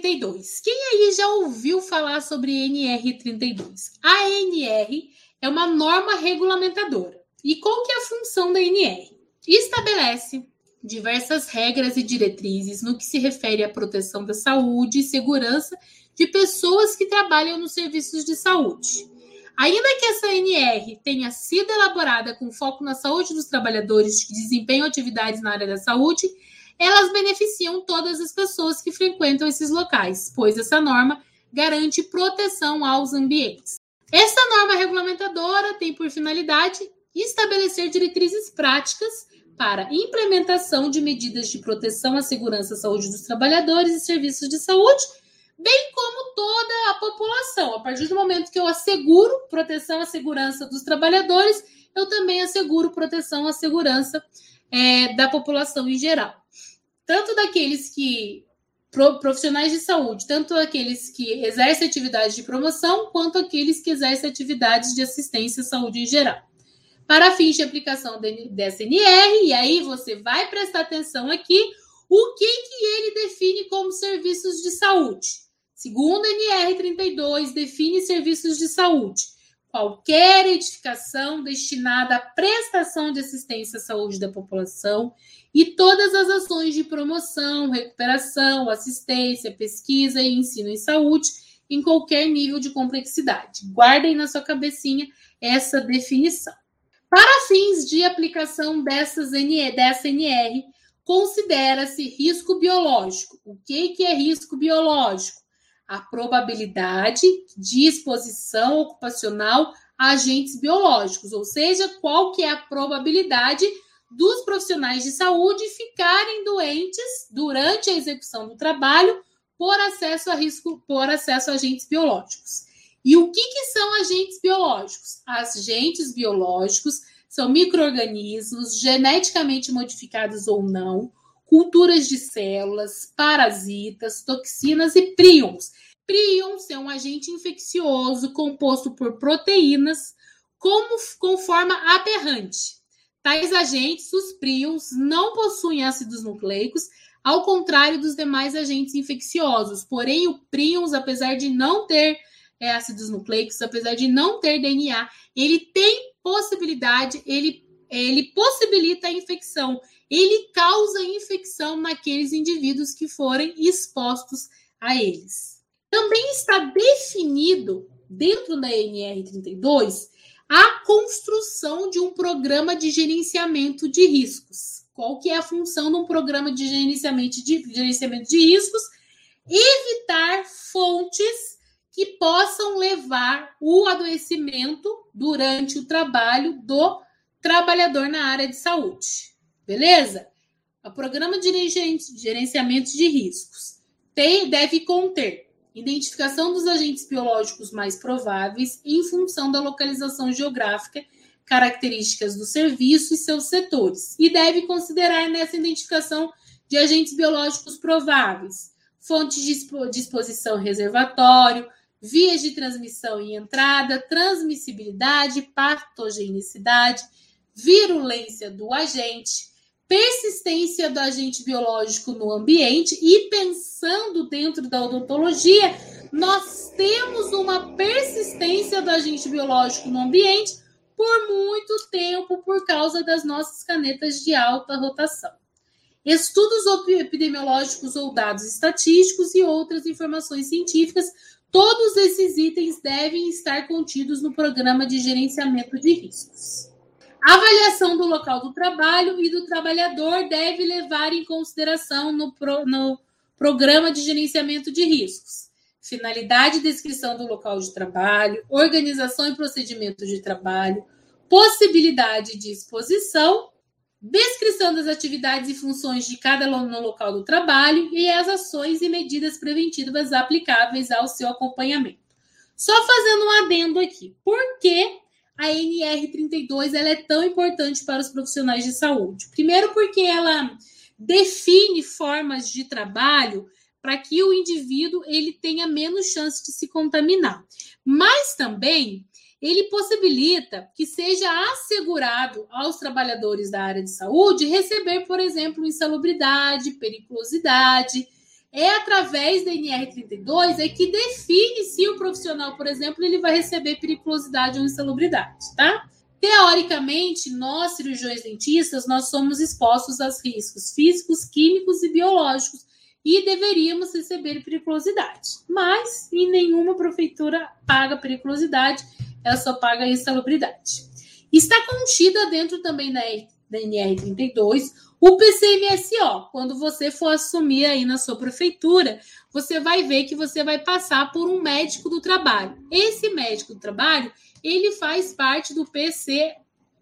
NR32. Quem aí já ouviu falar sobre NR32? A NR é uma norma regulamentadora. E qual que é a função da NR? Estabelece diversas regras e diretrizes no que se refere à proteção da saúde e segurança de pessoas que trabalham nos serviços de saúde. Ainda que essa NR tenha sido elaborada com foco na saúde dos trabalhadores que desempenham atividades na área da saúde, elas beneficiam todas as pessoas que frequentam esses locais, pois essa norma garante proteção aos ambientes. Essa norma regulamentadora tem por finalidade estabelecer diretrizes práticas para implementação de medidas de proteção à segurança e saúde dos trabalhadores e serviços de saúde, bem como toda a população. A partir do momento que eu asseguro proteção à segurança dos trabalhadores, eu também asseguro proteção à segurança é, da população em geral. Tanto daqueles que profissionais de saúde, tanto aqueles que exercem atividades de promoção, quanto aqueles que exercem atividades de assistência à saúde em geral para fins de aplicação dessa NR, e aí você vai prestar atenção aqui o que, que ele define como serviços de saúde. Segundo a NR32, define serviços de saúde. Qualquer edificação destinada à prestação de assistência à saúde da população e todas as ações de promoção, recuperação, assistência, pesquisa e ensino em saúde em qualquer nível de complexidade. Guardem na sua cabecinha essa definição. Para fins de aplicação dessas NE, dessa NR, considera-se risco biológico. O que, que é risco biológico? A probabilidade de exposição ocupacional a agentes biológicos, ou seja, qual que é a probabilidade dos profissionais de saúde ficarem doentes durante a execução do trabalho por acesso a risco, por acesso a agentes biológicos. E o que, que são agentes biológicos? Agentes biológicos são micro-organismos geneticamente modificados ou não, culturas de células, parasitas, toxinas e prions. Prions é um agente infeccioso composto por proteínas como, com forma aberrante. Tais agentes, os prions, não possuem ácidos nucleicos, ao contrário dos demais agentes infecciosos. Porém, o prions, apesar de não ter é, ácidos nucleicos, apesar de não ter DNA, ele tem possibilidade, ele, ele possibilita a infecção, ele causa infecção naqueles indivíduos que forem expostos a eles. Também está definido dentro da NR32 a construção de um programa de gerenciamento de riscos. Qual que é a função de um programa de gerenciamento de, gerenciamento de riscos? Evitar fontes que possam levar o adoecimento durante o trabalho do trabalhador na área de saúde. Beleza? O programa de gerenciamento de riscos tem, deve conter identificação dos agentes biológicos mais prováveis em função da localização geográfica, características do serviço e seus setores, e deve considerar nessa identificação de agentes biológicos prováveis fontes de exposição reservatório, vias de transmissão e entrada, transmissibilidade, patogenicidade, virulência do agente, persistência do agente biológico no ambiente e pensando dentro da odontologia, nós temos uma persistência do agente biológico no ambiente por muito tempo por causa das nossas canetas de alta rotação. Estudos epidemiológicos ou dados estatísticos e outras informações científicas Todos esses itens devem estar contidos no programa de gerenciamento de riscos. A avaliação do local do trabalho e do trabalhador deve levar em consideração no, pro, no programa de gerenciamento de riscos. Finalidade e descrição do local de trabalho, organização e procedimento de trabalho, possibilidade de exposição descrição das atividades e funções de cada no local do trabalho e as ações e medidas preventivas aplicáveis ao seu acompanhamento. Só fazendo um adendo aqui, por que a NR32 ela é tão importante para os profissionais de saúde? Primeiro, porque ela define formas de trabalho para que o indivíduo ele tenha menos chance de se contaminar. Mas também ele possibilita que seja assegurado aos trabalhadores da área de saúde receber, por exemplo, insalubridade, periculosidade, É através da NR32 é que define se o profissional, por exemplo, ele vai receber periculosidade ou insalubridade, tá? Teoricamente, nós cirurgiões dentistas, nós somos expostos aos riscos físicos, químicos e biológicos e deveríamos receber periculosidade. Mas em nenhuma prefeitura paga periculosidade, ela só paga insalubridade. Está contida dentro também da, da NR32 o PCMSO. Quando você for assumir aí na sua prefeitura, você vai ver que você vai passar por um médico do trabalho. Esse médico do trabalho, ele faz parte do PC,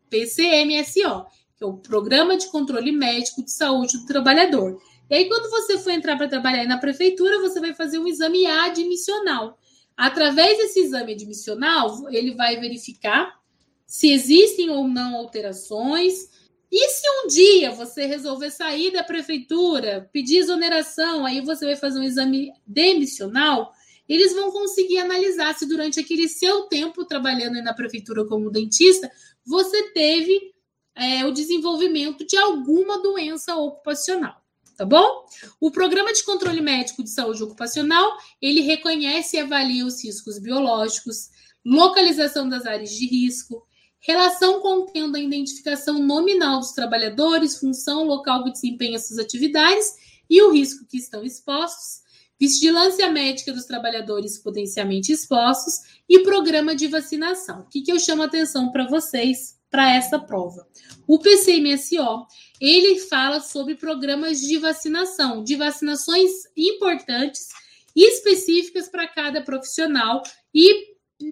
PCMSO, que é o Programa de Controle Médico de Saúde do Trabalhador. E aí, quando você for entrar para trabalhar na prefeitura, você vai fazer um exame admissional. Através desse exame admissional, ele vai verificar se existem ou não alterações. E se um dia você resolver sair da prefeitura, pedir exoneração, aí você vai fazer um exame demissional, eles vão conseguir analisar se durante aquele seu tempo trabalhando na prefeitura como dentista, você teve é, o desenvolvimento de alguma doença ocupacional tá bom? O Programa de Controle Médico de Saúde Ocupacional, ele reconhece e avalia os riscos biológicos, localização das áreas de risco, relação contendo a identificação nominal dos trabalhadores, função local que desempenha suas atividades e o risco que estão expostos, vigilância médica dos trabalhadores potencialmente expostos e programa de vacinação. O que, que eu chamo a atenção para vocês para essa prova? O PCMSO, ele fala sobre programas de vacinação, de vacinações importantes específicas para cada profissional e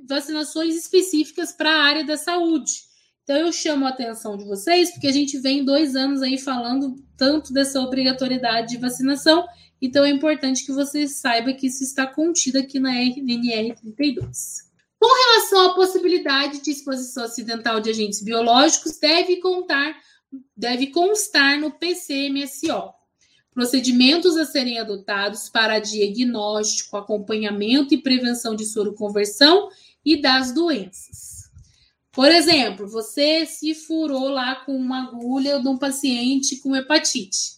vacinações específicas para a área da saúde. Então eu chamo a atenção de vocês porque a gente vem dois anos aí falando tanto dessa obrigatoriedade de vacinação, então é importante que você saiba que isso está contido aqui na NR 32. Com relação à possibilidade de exposição acidental de agentes biológicos, deve contar, deve constar no PCMSO. Procedimentos a serem adotados para diagnóstico, acompanhamento e prevenção de soroconversão e das doenças. Por exemplo, você se furou lá com uma agulha de um paciente com hepatite.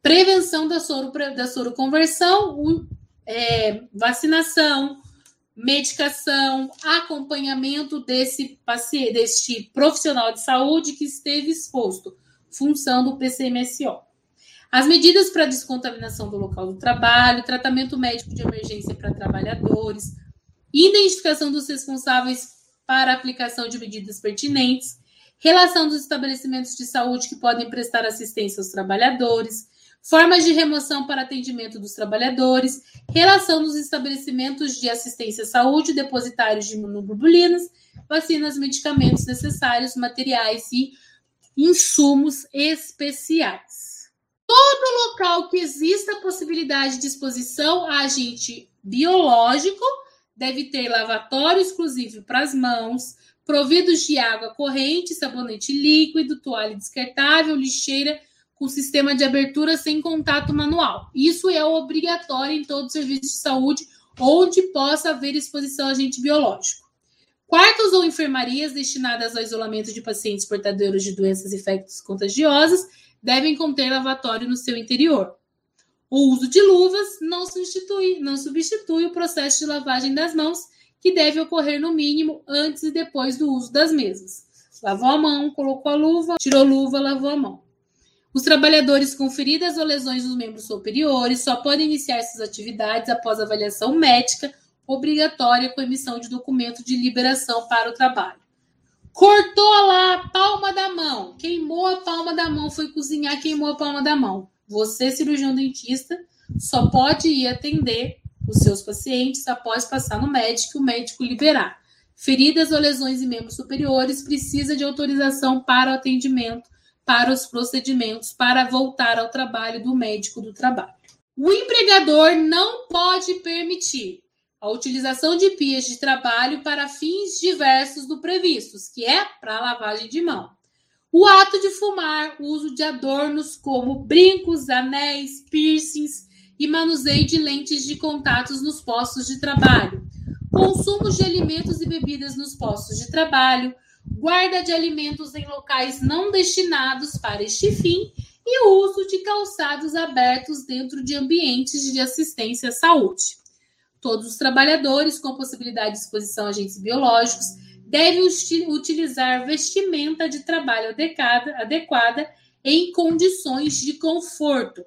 Prevenção da, soro, da soroconversão, é, vacinação, medicação, acompanhamento desse paciente, deste profissional de saúde que esteve exposto, função do PCMSO. As medidas para descontaminação do local do trabalho, tratamento médico de emergência para trabalhadores, identificação dos responsáveis para aplicação de medidas pertinentes, relação dos estabelecimentos de saúde que podem prestar assistência aos trabalhadores, formas de remoção para atendimento dos trabalhadores, relação nos estabelecimentos de assistência à saúde, depositários de imunoglobulinas, vacinas, medicamentos necessários, materiais e insumos especiais. Todo local que exista a possibilidade de exposição a agente biológico deve ter lavatório exclusivo para as mãos, providos de água corrente, sabonete líquido, toalha descartável, lixeira com sistema de abertura sem contato manual. Isso é obrigatório em todo serviço de saúde onde possa haver exposição a agente biológico. Quartos ou enfermarias destinadas ao isolamento de pacientes portadores de doenças infecciosas contagiosas devem conter lavatório no seu interior. O uso de luvas não substitui, não substitui o processo de lavagem das mãos, que deve ocorrer no mínimo antes e depois do uso das mesmas. Lavou a mão, colocou a luva, tirou a luva, lavou a mão. Os trabalhadores com feridas ou lesões nos membros superiores só podem iniciar essas atividades após avaliação médica obrigatória com emissão de documento de liberação para o trabalho. Cortou lá a palma da mão, queimou a palma da mão, foi cozinhar, queimou a palma da mão. Você, cirurgião dentista, só pode ir atender os seus pacientes após passar no médico e o médico liberar. Feridas ou lesões em membros superiores precisa de autorização para o atendimento para os procedimentos para voltar ao trabalho do médico do trabalho. O empregador não pode permitir a utilização de pias de trabalho para fins diversos do previstos, que é para lavagem de mão. O ato de fumar, o uso de adornos como brincos, anéis, piercings e manuseio de lentes de contatos nos postos de trabalho. Consumo de alimentos e bebidas nos postos de trabalho, guarda de alimentos em locais não destinados para este fim e o uso de calçados abertos dentro de ambientes de assistência à saúde. Todos os trabalhadores com possibilidade de exposição a agentes biológicos devem utilizar vestimenta de trabalho adequada, em condições de conforto.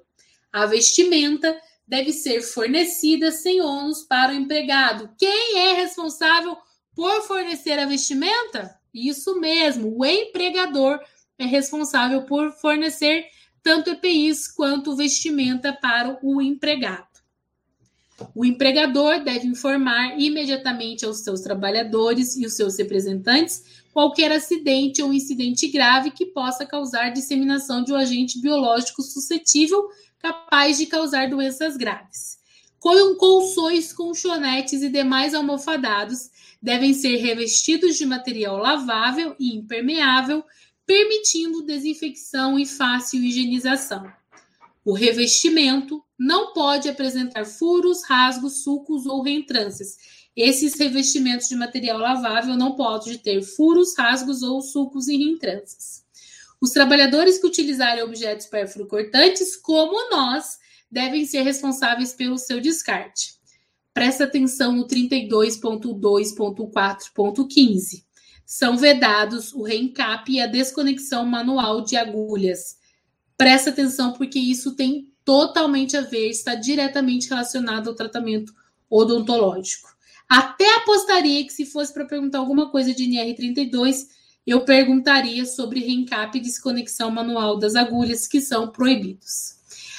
A vestimenta deve ser fornecida sem ônus para o empregado. Quem é responsável por fornecer a vestimenta? Isso mesmo, o empregador é responsável por fornecer tanto EPIs quanto vestimenta para o empregado. O empregador deve informar imediatamente aos seus trabalhadores e os seus representantes qualquer acidente ou incidente grave que possa causar disseminação de um agente biológico suscetível capaz de causar doenças graves. Com colchões, colchonetes e demais almofadados devem ser revestidos de material lavável e impermeável, permitindo desinfecção e fácil higienização. O revestimento não pode apresentar furos, rasgos, sulcos ou reentrâncias. Esses revestimentos de material lavável não podem ter furos, rasgos ou sulcos e reentrâncias. Os trabalhadores que utilizarem objetos perfurocortantes, como nós, devem ser responsáveis pelo seu descarte. Presta atenção no 32.2.4.15. São vedados o reencape e a desconexão manual de agulhas. Presta atenção porque isso tem totalmente a ver, está diretamente relacionado ao tratamento odontológico. Até apostaria que se fosse para perguntar alguma coisa de NR32, eu perguntaria sobre reencape e desconexão manual das agulhas que são proibidos.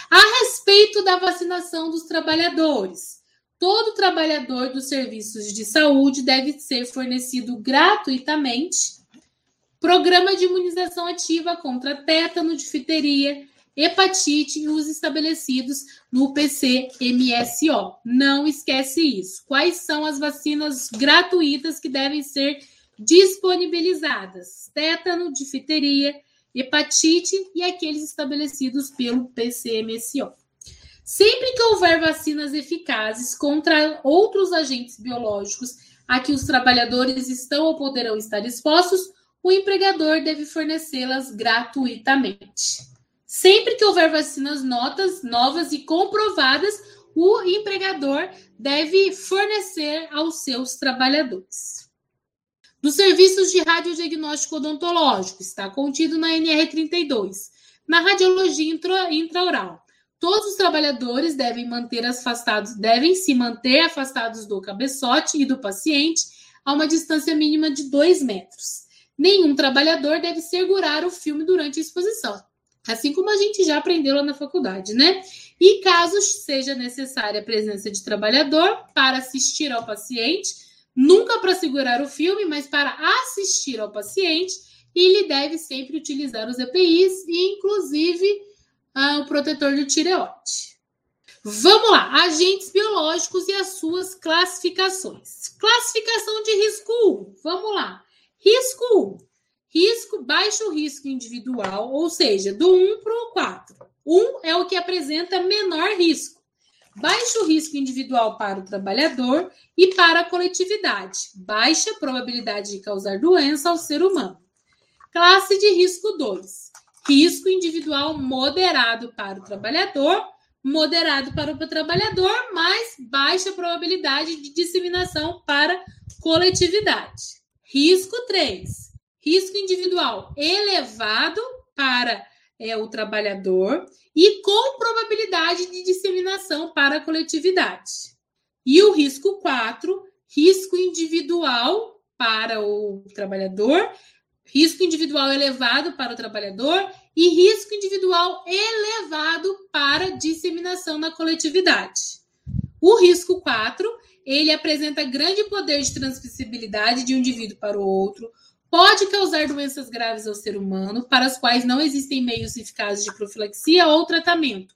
A respeito da vacinação dos trabalhadores, todo trabalhador dos serviços de saúde deve ser fornecido gratuitamente programa de imunização ativa contra tétano, difteria, hepatite e os estabelecidos no PCMSO. Não esquece isso. Quais são as vacinas gratuitas que devem ser disponibilizadas? Tétano, difteria, hepatite e aqueles estabelecidos pelo PCMSO. Sempre que houver vacinas eficazes contra outros agentes biológicos a que os trabalhadores estão ou poderão estar expostos, o empregador deve fornecê-las gratuitamente. Sempre que houver vacinas notas, novas e comprovadas, o empregador deve fornecer aos seus trabalhadores. Dos serviços de radiodiagnóstico odontológico, está contido na NR32. Na radiologia intraoral, Todos os trabalhadores devem manter afastados, devem se manter afastados do cabeçote e do paciente a uma distância mínima de 2 metros. Nenhum trabalhador deve segurar o filme durante a exposição, assim como a gente já aprendeu lá na faculdade, né? E caso seja necessária a presença de trabalhador para assistir ao paciente, nunca para segurar o filme, mas para assistir ao paciente, ele deve sempre utilizar os EPIs e, inclusive, ah, o protetor de tireoide. Vamos lá, agentes biológicos e as suas classificações. Classificação de risco 1. Vamos lá. Risco 1. Risco, baixo risco individual, ou seja, do 1 para o 4. 1 é o que apresenta menor risco. Baixo risco individual para o trabalhador e para a coletividade. Baixa probabilidade de causar doença ao ser humano. Classe de risco 2 risco individual moderado para o trabalhador, moderado para o trabalhador, mas baixa probabilidade de disseminação para coletividade. Risco 3, risco individual elevado para é, o trabalhador e com probabilidade de disseminação para a coletividade. E o risco 4, risco individual para o trabalhador risco individual elevado para o trabalhador e risco individual elevado para disseminação na coletividade. O risco 4, ele apresenta grande poder de transmissibilidade de um indivíduo para o outro, pode causar doenças graves ao ser humano, para as quais não existem meios eficazes de profilaxia ou tratamento.